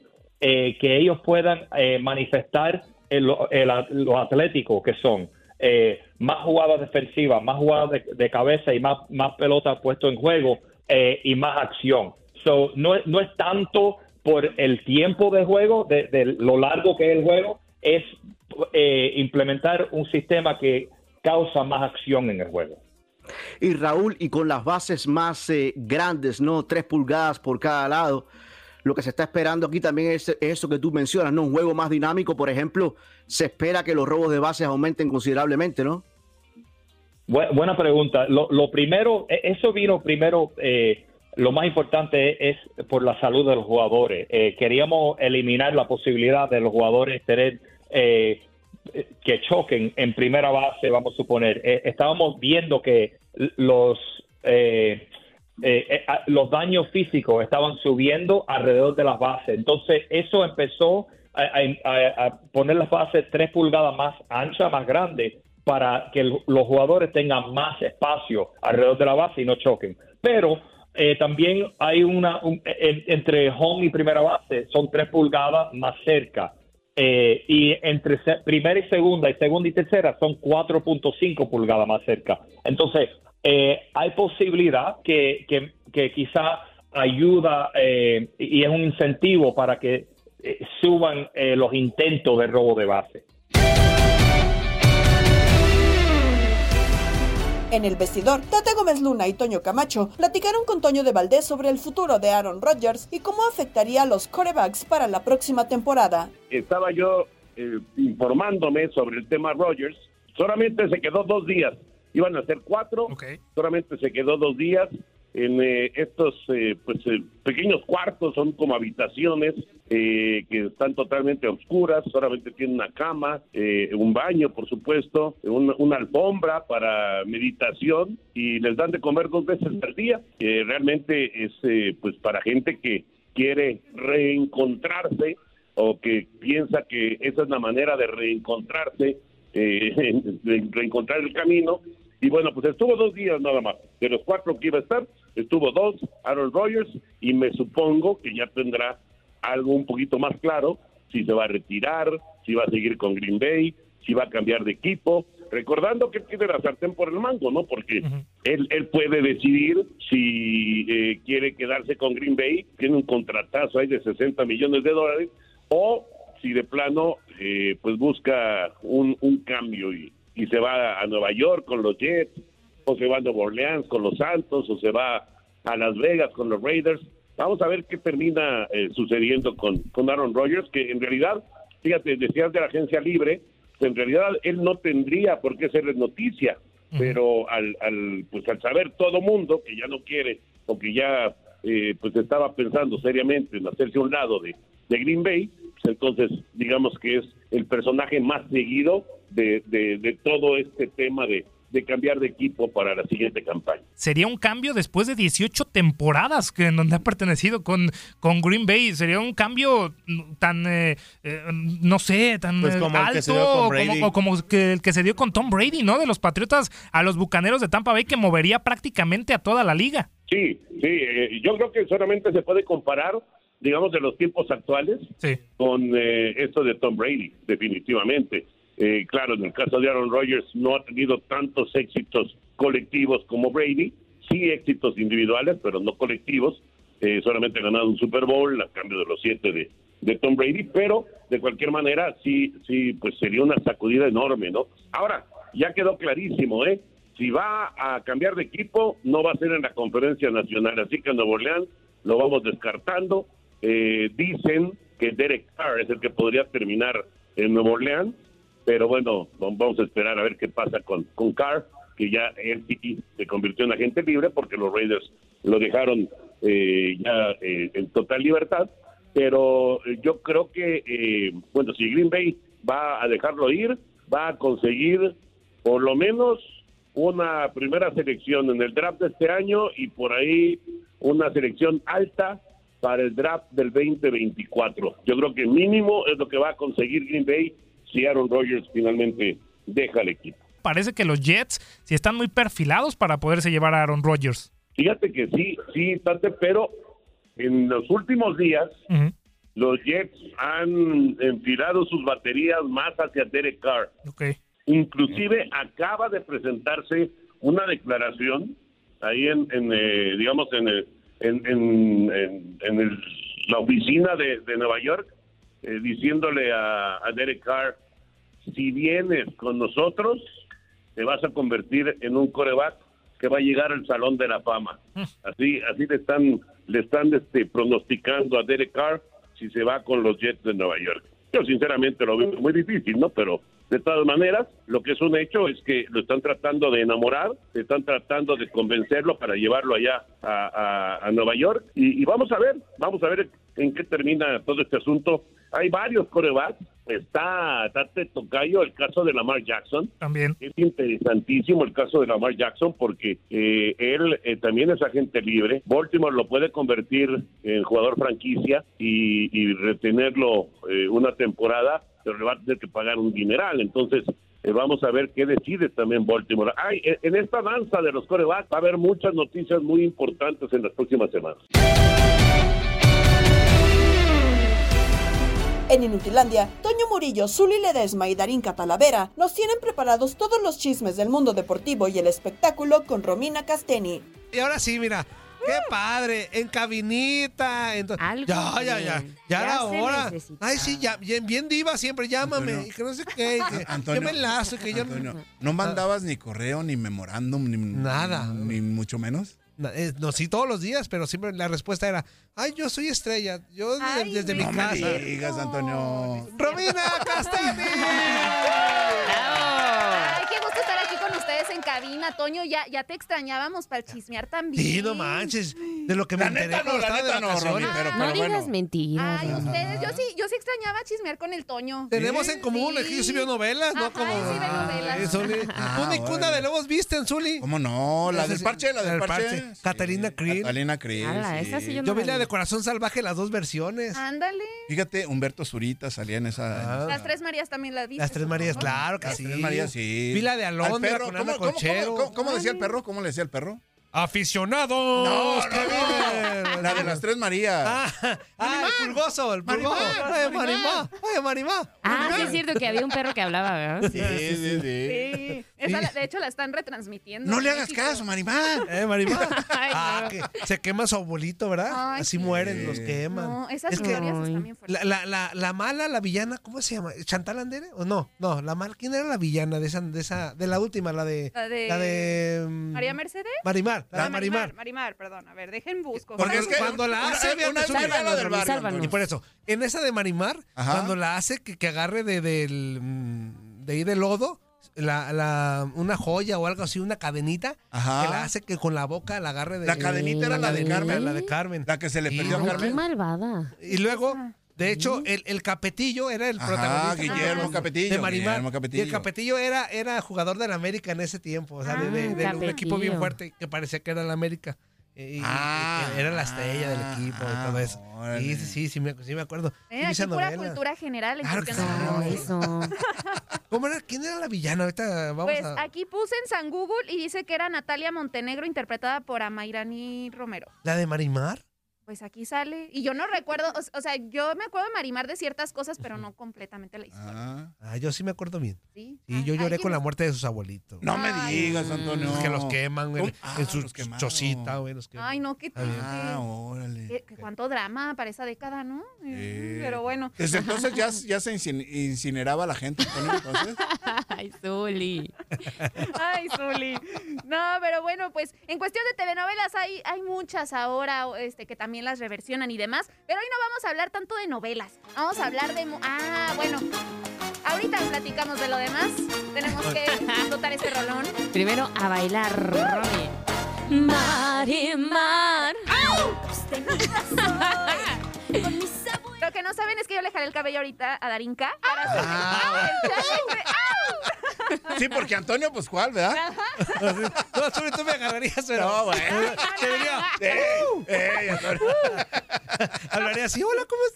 eh, que ellos puedan eh, manifestar el- el- lo atléticos que son. Eh, más jugadas defensivas, más jugadas de, cabeza y más, más pelotas puesto en juego eh, y más acción. So, no, no es tanto por el tiempo de juego, de, de lo largo que es el juego, es eh, implementar un sistema que causa más acción en el juego. Y Raúl, y con las bases más eh, grandes, ¿no? Tres pulgadas por cada lado. Lo que se está esperando aquí también es eso que tú mencionas, ¿no? Un juego más dinámico, por ejemplo, se espera que los robos de bases aumenten considerablemente, ¿no? Bu- buena pregunta. Lo, lo primero, e- eso vino primero, eh, lo más importante es, por la salud de los jugadores. Eh, queríamos eliminar la posibilidad de los jugadores tener eh, eh, que choquen en primera base, vamos a suponer. Estábamos viendo que los eh, eh, eh, los daños físicos estaban subiendo alrededor de las bases. Entonces, eso empezó a, poner las bases tres pulgadas más anchas, más grandes, para que los jugadores tengan más espacio alrededor de la base y no choquen. Pero eh, también hay una, un- en- entre home y primera base, son tres pulgadas más cerca. Eh, y entre primera y segunda y segunda y tercera son 4.5 pulgadas más cerca. Entonces, eh, hay posibilidad que, que, que quizá ayuda eh, y es un incentivo para que eh, suban eh, los intentos de robo de base. En el vestidor, Tata Gómez Luna y Toño Camacho platicaron con Toño de Valdés sobre el futuro de Aaron Rodgers y cómo afectaría a los corebacks para la próxima temporada. estaba yo eh, informándome sobre el tema Rogers. Solamente se quedó dos días. Iban a ser cuatro. Solamente se quedó dos días en eh, estos eh, pues eh, pequeños cuartos. Son como habitaciones eh, que están totalmente oscuras. Solamente tiene una cama, eh, un baño, por supuesto, una, una alfombra para meditación y les dan de comer dos veces al día. Eh, realmente es eh, pues para gente que quiere reencontrarse o que piensa que esa es la manera de reencontrarse, eh, de reencontrar el camino. Y bueno, pues estuvo dos días nada más. De los cuatro que iba a estar, estuvo dos, Aaron Rodgers, y me supongo que ya tendrá algo un poquito más claro, si se va a retirar, si va a seguir con Green Bay, si va a cambiar de equipo. Recordando que tiene la sartén por el mango, ¿no? Porque él, él puede decidir si eh, quiere quedarse con Green Bay, tiene un contratazo ahí de 60 millones de dólares, o si de plano eh, pues busca un, un cambio y, y se va a Nueva York con los Jets, o se va a Nueva Orleans con los Santos, o se va a Las Vegas con los Raiders. Vamos a ver qué termina eh, sucediendo con, con Aaron Rodgers, que en realidad, fíjate, decías de la agencia libre, pues en realidad él no tendría por qué ser noticia, pero al, al, pues al saber todo mundo que ya no quiere o que ya eh, pues estaba pensando seriamente en hacerse un lado de, de Green Bay, pues entonces digamos que es el personaje más seguido de, de, de todo este tema de, de cambiar de equipo para la siguiente campaña. Sería un cambio después de 18 temporadas que en donde ha pertenecido con, con Green Bay. Sería un cambio tan, eh, eh, no sé, tan Pues eh, como el que se dio alto con o Brady. como, o como que el que se dio con Tom Brady, ¿no? De los Patriotas a los Bucaneros de Tampa Bay que movería prácticamente a toda la liga. Sí, sí, eh, yo creo que solamente se puede comparar, digamos, de los tiempos actuales con eh, esto de Tom Brady, definitivamente. Eh, claro, en el caso de Aaron Rodgers no ha tenido tantos éxitos colectivos como Brady, sí éxitos individuales, pero no colectivos. Eh, solamente ha ganado un Super Bowl a cambio de los siete de, de Tom Brady, pero de cualquier manera sí, sí, pues sería una sacudida enorme, ¿no? Ahora, ya quedó clarísimo, ¿eh? Si va a cambiar de equipo, no va a ser en la conferencia nacional, así que en Nuevo Orleans lo vamos descartando. Eh, dicen que Derek Carr es el que podría terminar en Nuevo Orleans, pero bueno, vamos a esperar a ver qué pasa con, con Carr, que ya él sí se convirtió en agente libre porque los Raiders lo dejaron eh, ya eh, en total libertad, pero eh, yo creo que, eh, bueno, si Green Bay va a dejarlo ir, va a conseguir por lo menos una primera selección en el draft de este año y por ahí una selección alta para el draft del 2024. Yo creo que mínimo es lo que va a conseguir Green Bay si Aaron Rodgers finalmente deja el equipo. Parece que los Jets sí están muy perfilados para poderse llevar a Aaron Rodgers. Fíjate que sí, sí, Tate, pero en los últimos días los Jets han enfilado sus baterías más hacia Derek Carr. Inclusive acaba de presentarse una declaración ahí en, en, eh, digamos, en, el- en- en- en el- la oficina de, de Nueva York, eh, diciéndole a, a Derek Carr, si vienes con nosotros, te vas a convertir en un coreback que va a llegar al Salón de la Fama. Así, así le están, le están este, pronosticando a Derek Carr si se va con los Jets de Nueva York. Yo sinceramente lo veo muy difícil, ¿no? Pero de todas maneras, lo que es un hecho es que lo están tratando de enamorar, están tratando de convencerlo para llevarlo allá a, a- a Nueva York. Y, y vamos a ver, vamos a ver en qué termina todo este asunto. Hay varios corebacks. Está Tate Tocayo, el caso de Lamar Jackson. También. Es interesantísimo el caso de Lamar Jackson porque eh, él eh, también es agente libre. Baltimore lo puede convertir en jugador franquicia y, y retenerlo eh, una temporada, pero le va a tener que pagar un dineral. Entonces, eh, vamos a ver qué decide también Baltimore. Ay, en- en esta danza de los corebacks va a haber muchas noticias muy importantes en las próximas semanas. En Inutilandia, Toño Murillo, Zuli Ledesma y Darín Catalavera nos tienen preparados todos los chismes del mundo deportivo y el espectáculo con Romina Casteni. Y ahora sí, mira. ¡Qué padre! En cabinita. en to- ya, ya, ya. Ya Ya era hora. Ay, sí, ya. Bien, bien diva, siempre llámame. Y que no sé qué. que Antonio, yo me enlazo. y Que yo Antonio, ¿no mandabas ni correo, ni memorándum, ni Nada. Ni mucho menos. Eh, No, sí, todos los días, pero siempre la respuesta era: Ay, yo soy estrella. Yo Ay, desde mi no me casa. digas, Antonio. ¡Romina! Ay, qué gusto estar en cabina, Toño. Ya, ya te extrañábamos para chismear también. Sí, no manches. De lo que me La enteré neta no, cuando estaba de no. Romy, pero- No pero digas bueno. mentiras. Ay, ustedes, yo sí, yo sí extrañaba chismear con el Toño. Tenemos en común, es que yo sí veo novelas, ¿no? Como... sí ve novelas. Ay, Zuli. Ah, Tú ni órale. cuna de lobos viste, Zuli. ¿Cómo no? La del sí, parche, la del parche. Catalina Krill. Catalina Krill, sí. esa sí yo Yo vi la de Corazón Salvaje, las dos versiones. Ándale. Fíjate, Humberto Zurita salía en esa. en esa- Las tres Marías también la viste. Las Tres Marías, claro que Las sí. Tres Marías, sí. Vi la de Al Alondra perro, con ¿cómo- Cómo decía el perro? ¿Cómo le decía el perro? ¡Aficionados! No, ¡Qué bien! La de las Tres Marías. Ah, ah, el pulgoso, el pulgoso. Ay. Marimá, ay, Marimá. Ah, sí es cierto que había un perro que hablaba, ¿verdad? Sí, sí, sí. Sí. Esa, la- de hecho, la están retransmitiendo. No le hagas México. caso, Marimar. Eh, Marimá. Ay, Ah, no. que se quema su abuelito, ¿verdad? Ay, Así sí. mueren, los queman. No, esas Es que historias están bien fuertes. la, la, la, la mala, la villana, ¿cómo se llama? ¿Chantal Andere? ¿O no? No, la mala. ¿Quién era la villana de esa, de esa, de la última, la de. La de- La de. mm, ¿María Mercedes? Marimar, la Ah, de Marimar. Marimar, perdón. A ver, dejen busco. Porque es que cuando la hace, una- del barrio. Y por eso, en esa de Marimar, Ajá. cuando la hace que, que agarre de, del, de ahí del lodo, la, la, una joya o algo así, una cadenita, Ajá. que la hace que con la boca la agarre de La cadenita era la de cadenita, Carmen. La de Carmen. La que se le perdió a Ay, qué Carmen. malvada. Y luego De hecho, el, el Capetillo era el Ajá, protagonista. Guillermo de- Capetillo, De Marimar. Guillermo Capetillo. Y el Capetillo era, era jugador del América en ese tiempo. O sea, de, de- de un equipo bien fuerte que parecía que era el América. Y, Ah, y era la estrella del equipo y todo eso. Sí, sí, sí, sí me, sí me acuerdo. Eh, aquí esa pura novela. cultura general. en Claro que sí. nombres. ¿Cómo era? ¿Quién era la villana? Ahorita vamos Pues a... aquí puse en San Google y dice que era Natalia Montenegro interpretada por Amairani Romero. ¿La de Marimar? Pues aquí sale. Y yo no recuerdo, o, o sea, yo me acuerdo de Marimar de ciertas cosas, pero no completamente la historia. Ah, yo sí me acuerdo bien. Sí. Sí, yo lloré con la muerte de sus abuelitos. No me digas, Antonio. Que los queman güey. Ah, en su chocita, güey. Los queman. Ay, no, qué triste. Ah, órale. Qué- qué cuánto drama para esa década, ¿no? Pero bueno. Desde entonces ya, ya se incin- incineraba la gente, Antonio, entonces. Ay, Zuli. Ay, Zuli. No, pero bueno, pues en cuestión de telenovelas hay, hay muchas ahora este, que también las reversionan y demás. Pero hoy no vamos a hablar tanto de novelas. Vamos a hablar de... mu- Ah, bueno. Ahorita platicamos de lo demás. Tenemos que disfrutar este rolón. Primero a bailar, Romy. Marimar. Lo que no saben es que yo le jalé el cabello ahorita a Darinka. para hacer- Ah, el challenge. ¡Au! Sí, porque Antonio, pues, ¿cuál, verdad? No, tú, tú me agarrarías, pero... No, bueno. Te diría, ¡Ey! ¡Ey, Antonio! Hablaría así, hola, ¿cómo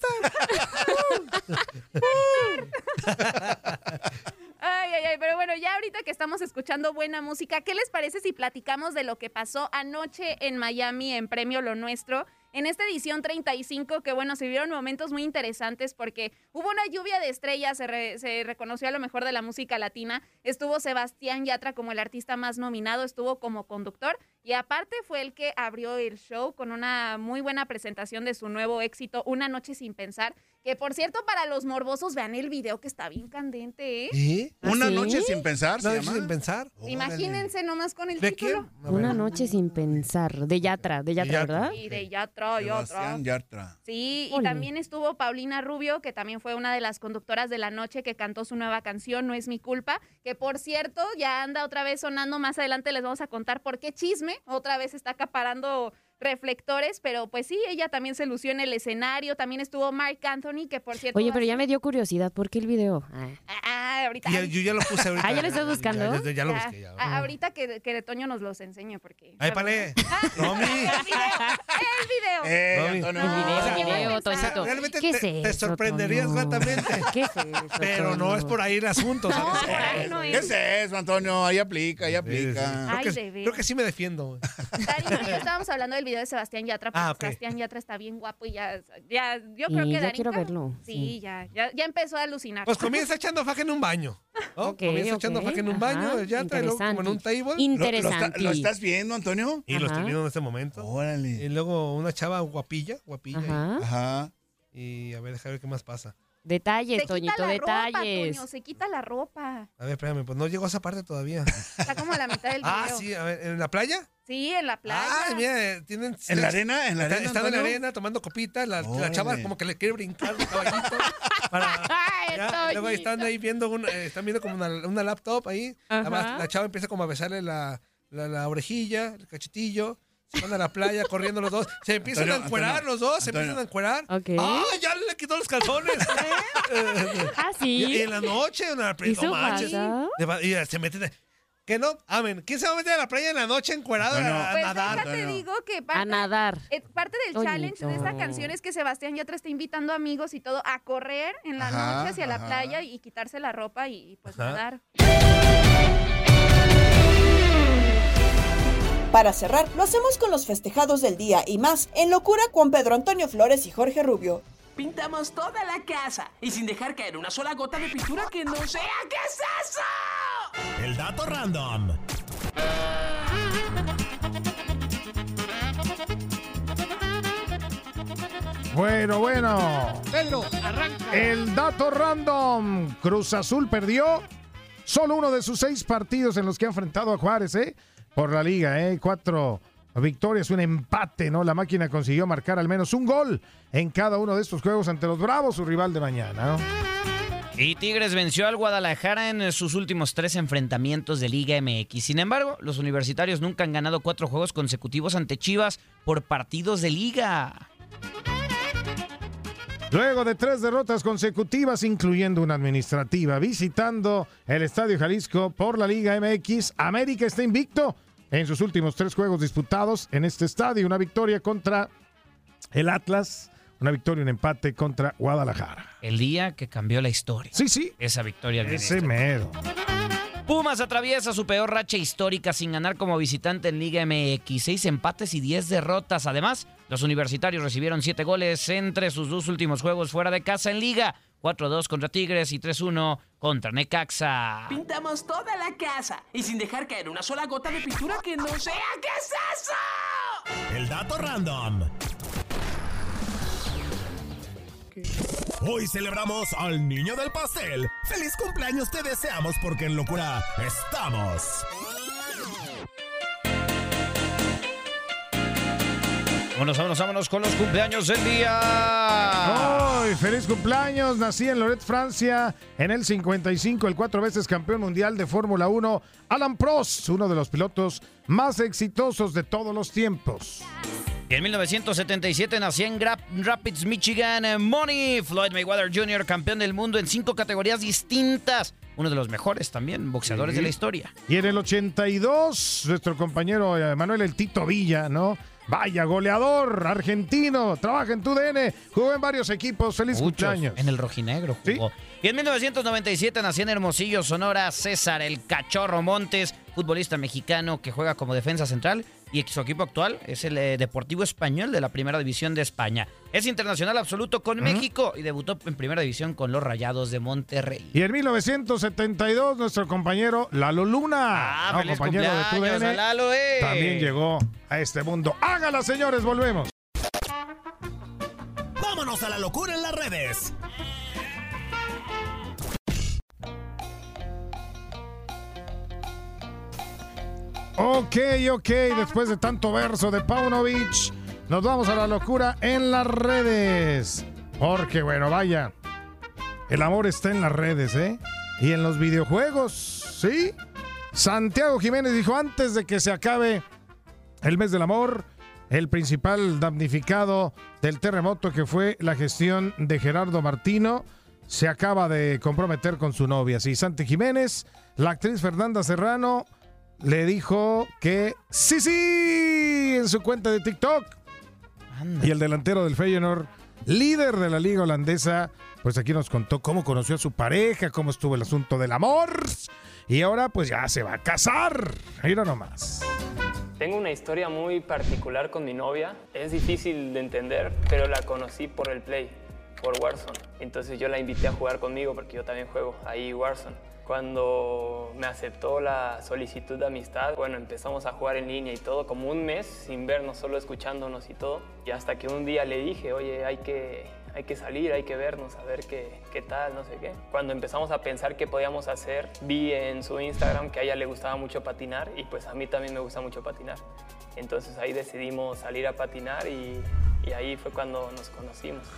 Ay, ay, ay, pero bueno, ya ahorita que estamos escuchando buena música, ¿qué les parece si platicamos de lo que pasó anoche en Miami en Premio Lo Nuestro? En esta edición 35, que bueno, se vieron momentos muy interesantes porque hubo una lluvia de estrellas, se, se reconoció a lo mejor de la música latina, estuvo Sebastián Yatra como el artista más nominado, estuvo como conductor y aparte fue el que abrió el show con una muy buena presentación de su nuevo éxito, Una Noche Sin Pensar, que por cierto para los morbosos vean el video que está bien candente, ¿eh? ¿Sí? Una ¿Sí? noche sin pensar, Una se noche llama. sin pensar. Imagínense nomás con el ¿De título. quién? Una noche sin pensar. De Yatra, de Yatra, Yatra. ¿verdad? Y de Yatra, Yatra. Yatra. Sí, y también estuvo Paulina Rubio, que también fue una de las conductoras de la noche que cantó su nueva canción, No es mi culpa, que por cierto ya anda otra vez sonando, más adelante les vamos a contar por qué chisme, otra vez está acaparando reflectores, pero pues sí, ella también se lució en el escenario, también estuvo Mark Anthony, que por cierto... Oye, pero ya me dio curiosidad. ¿Por qué el video? Ah. Ah, ahorita... Ya- yo ya lo puse ahorita. Ah, ¿ya lo estás buscando? Ya, ya- ya lo Ya, busqué. Ya. ahorita que, que Toño nos los enseñe, porque... Ahí, pale. Romy. El video, el video. ¡Ey, Romy. Antonio! El video, Toñito. realmente ¿Qué te, es sorprenderías gratamente. ¿Qué es eso, Pero no es por ahí el asunto, ¿sabes? por ahí no ¿Qué es eso, Antonio? Ahí aplica, ahí Sí, sí. aplica. Creo, Ay, que, de creo que sí me defiendo. estábamos hablando del video de Sebastián Yatra, porque Ah. Sebastián Yatra está bien guapo y ya, ya yo creo Sí, que ya Darinka... quiero verlo, Sí, sí. Ya, ya, ya empezó a alucinar. Pues comienza echando faja en un baño. ¿no? Ok, comienza ok, echando faja en un baño, ajá, ya trae luego como en un table. ¿Lo, lo está- Interesante. lo estás viendo, Antonio? Y lo estoy Ajá. viendo en este momento. Órale. Y luego una chava guapilla, guapilla. Ajá. Ajá. Y, y a ver, déjame ver qué más pasa. Detalles, se quita Toñito, la detalles. ropa, Toño, se quita la ropa. A ver, espérame, pues no llegó a esa parte todavía. Está como a la mitad del video. ah, sí, a ver, ¿en la playa? Sí, en la playa. Ah, mira, eh, tienen... ¿En la arena? ¿En la arena, Están en la arena tomando copitas, la, la chava como que le quiere brincar de caballito. para, Ay, ya, luego están ahí viendo, una- eh, están viendo como una, una laptop ahí. Además, la chava empieza como a besarle la, la, la orejilla, el cachetillo. Se van a la playa corriendo los dos. Se empiezan Antonio, a encuerar Antonio, los dos, se Antonio. empiezan a encuerar. ¡Ah, ya le quitó los calzones! Ah, y, sí. y en la noche, en la playa, ¿Eso no manches. Y se meten. ¿Qué no? Amen. ¿Quién se va a meter a la playa en la noche encuerado a, a Pues nadar? déjate Antonio. digo que A nadar. eh, parte del challenge de esta canción es que Sebastián Yatra está invitando amigos y todo a correr en la Ajá, noche hacia la playa y quitarse la ropa y, y, pues Ajá. nadar. Para cerrar, lo hacemos con los festejados del día y más en locura con Pedro Antonio Flores y Jorge Rubio. Pintamos toda la casa y sin dejar caer una sola gota de pintura que no sea. ¿Qué es eso? El dato random. Bueno, bueno. Pedro, arranca. El dato random. Cruz Azul perdió solo uno de sus seis partidos en los que ha enfrentado a Juárez, ¿eh? Por la liga, ¿eh? Cuatro victorias, un empate, ¿no? La máquina consiguió marcar al menos un gol en cada uno de estos juegos ante los Bravos, su rival de mañana, ¿no? Y Tigres venció al Guadalajara en sus últimos tres enfrentamientos de Liga MX. Sin embargo, los universitarios nunca han ganado cuatro juegos consecutivos ante Chivas por partidos de liga. Luego de tres derrotas consecutivas, incluyendo una administrativa, visitando el Estadio Jalisco por la Liga MX, América está invicto en sus últimos tres juegos disputados en este estadio. Una victoria contra el Atlas, una victoria y un empate contra Guadalajara. El día que cambió la historia. Sí, sí. Esa victoria. Ese mero. Pumas atraviesa su peor racha histórica sin ganar como visitante en Liga MX. Seis empates y diez derrotas. Además, los universitarios recibieron siete goles entre sus dos últimos juegos fuera de casa en Liga. 4-2 contra Tigres y 3-1 contra Necaxa. Pintamos toda la casa y sin dejar caer una sola gota de pintura que no sea. ¿Qué es eso? El dato random. Hoy celebramos al niño del pastel. ¡Feliz cumpleaños te deseamos porque en locura estamos! Vámonos, vámonos, vámonos con los cumpleaños del día. ¡Ay, feliz cumpleaños! Nací en Loret, Francia, en el 55, el cuatro veces campeón mundial de Fórmula 1, Alan Prost, uno de los pilotos más exitosos de todos los tiempos. Y en 1977 nació en Gra- Rapids, Michigan, eh, Money Floyd Mayweather Jr., campeón del mundo en cinco categorías distintas. Uno de los mejores también boxeadores Sí. de la historia. Y en el 82, nuestro compañero eh, Manuel El Tito Villa, ¿no? Vaya, goleador argentino, trabaja en tu DN, jugó en varios equipos, feliz Muchos. cumpleaños. En el rojinegro jugó. Y en 1997 nació en Hermosillo, Sonora, César el Cachorro Montes, futbolista mexicano que juega como defensa central y su equipo actual es el eh, Deportivo Español de la Primera División de España. Es internacional absoluto con México y debutó en Primera División con los Rayados de Monterrey. Y en 1972, nuestro compañero Lalo Luna, Ah, ¿no? feliz compañero de DN, Lalo, eh. también llegó a este mundo. Hágala, señores, volvemos. ¡Vámonos a la locura en las redes! Ok, ok, después de tanto verso de Paunovic, nos vamos a la locura en las redes. Porque, bueno, vaya, el amor está en las redes, ¿eh? Y en los videojuegos, ¿sí? Santiago Jiménez dijo antes de que se acabe el mes del amor, el principal damnificado del terremoto que fue la gestión de Gerardo Martino, se acaba de comprometer con su novia. Sí, Santi Jiménez, la actriz Fernanda Serrano le dijo que sí, sí, en su cuenta de TikTok. Y el delantero del Feyenoord, líder de la liga holandesa, pues aquí nos contó cómo conoció a su pareja, cómo estuvo el asunto del amor. Y ahora pues ya se va a casar. Mira nomás. Tengo una historia muy particular con mi novia. Es difícil de entender, pero la conocí por el Play, por Warzone. Entonces yo la invité a jugar conmigo porque yo también juego ahí Warzone. Cuando me aceptó la solicitud de amistad, bueno, empezamos a jugar en línea y todo, como un mes sin vernos, solo escuchándonos y todo. Y hasta que un día le dije, oye, hay que, hay que salir, hay que vernos, a ver qué, qué tal, no sé qué. Cuando empezamos a pensar qué podíamos hacer, vi en su Instagram que a ella le gustaba mucho patinar y pues a mí también me gusta mucho patinar. Entonces ahí decidimos salir a patinar y, y ahí fue cuando nos conocimos.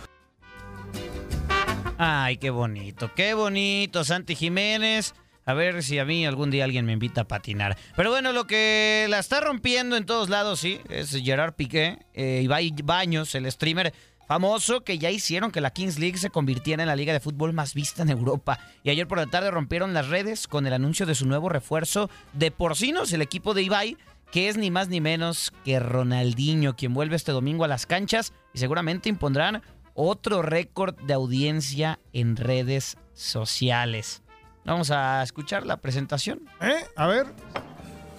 Ay, qué bonito, qué bonito, Santi Jiménez. A ver si a mí algún día alguien me invita a patinar. Pero bueno, lo que la está rompiendo en todos lados, sí, es Gerard Piqué, eh, Ibai Baños, el streamer famoso que ya hicieron que la Kings League se convirtiera en la liga de fútbol más vista en Europa. Y ayer por la tarde rompieron las redes con el anuncio de su nuevo refuerzo de Porcinos, el equipo de Ibai, que es ni más ni menos que Ronaldinho, quien vuelve este domingo a las canchas y seguramente impondrán otro récord de audiencia en redes sociales. Vamos a escuchar la presentación. ¿Eh? A ver.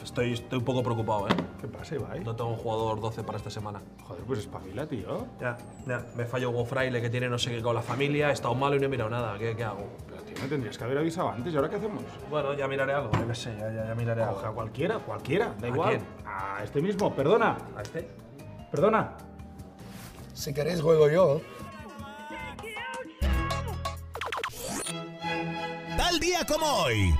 Estoy, estoy un poco preocupado, ¿eh? ¿Qué pasa, Ibai? No tengo un jugador 12 para esta semana. Joder, pues espabila, tío. Ya, ya. Me falló Hugo Fraile que tiene no sé qué con la familia. He estado malo y no he mirado nada. ¿Qué, qué hago? Pero tío, me tendrías que haber avisado antes. ¿Y ahora qué hacemos? Bueno, ya miraré algo. Yo qué sé, ya, ya, ya miraré algo. Cualquiera, cualquiera. Da ¿A igual. quién? A este mismo, perdona. ¿A este? Perdona. Si queréis juego yo. Tal día como hoy.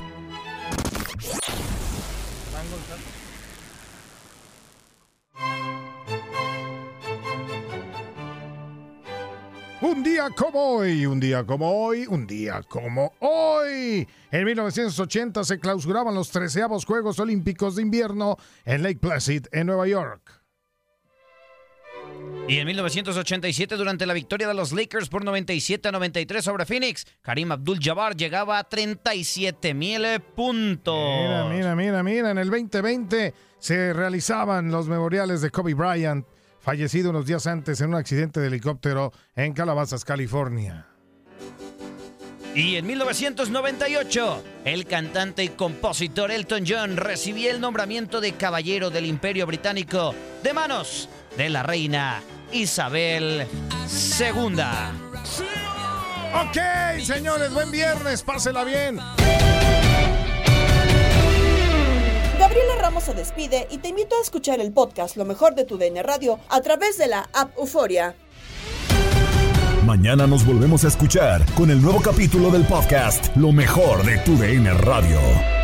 Un día como hoy, un día como hoy, un día como hoy. En 1980 se clausuraban los treceavos Juegos Olímpicos de Invierno en Lake Placid, en Nueva York. Y en 1987, durante la victoria de los Lakers por 97 a 93 sobre Phoenix, Karim Abdul-Jabbar llegaba a 37 mil puntos. Mira, mira, mira, mira. En el 2020 se realizaban los memoriales de Kobe Bryant, fallecido unos días antes en un accidente de helicóptero en Calabazas, California. Y en 1998, el cantante y compositor Elton John recibía el nombramiento de Caballero del Imperio Británico de manos de la reina Isabel II. Ok, señores, buen viernes, pásela bien. Gabriela Ramos se despide y te invito a escuchar el podcast Lo mejor de tu DN Radio a través de la app Euforia. Mañana nos volvemos a escuchar con el nuevo capítulo del podcast Lo mejor de tu DN Radio.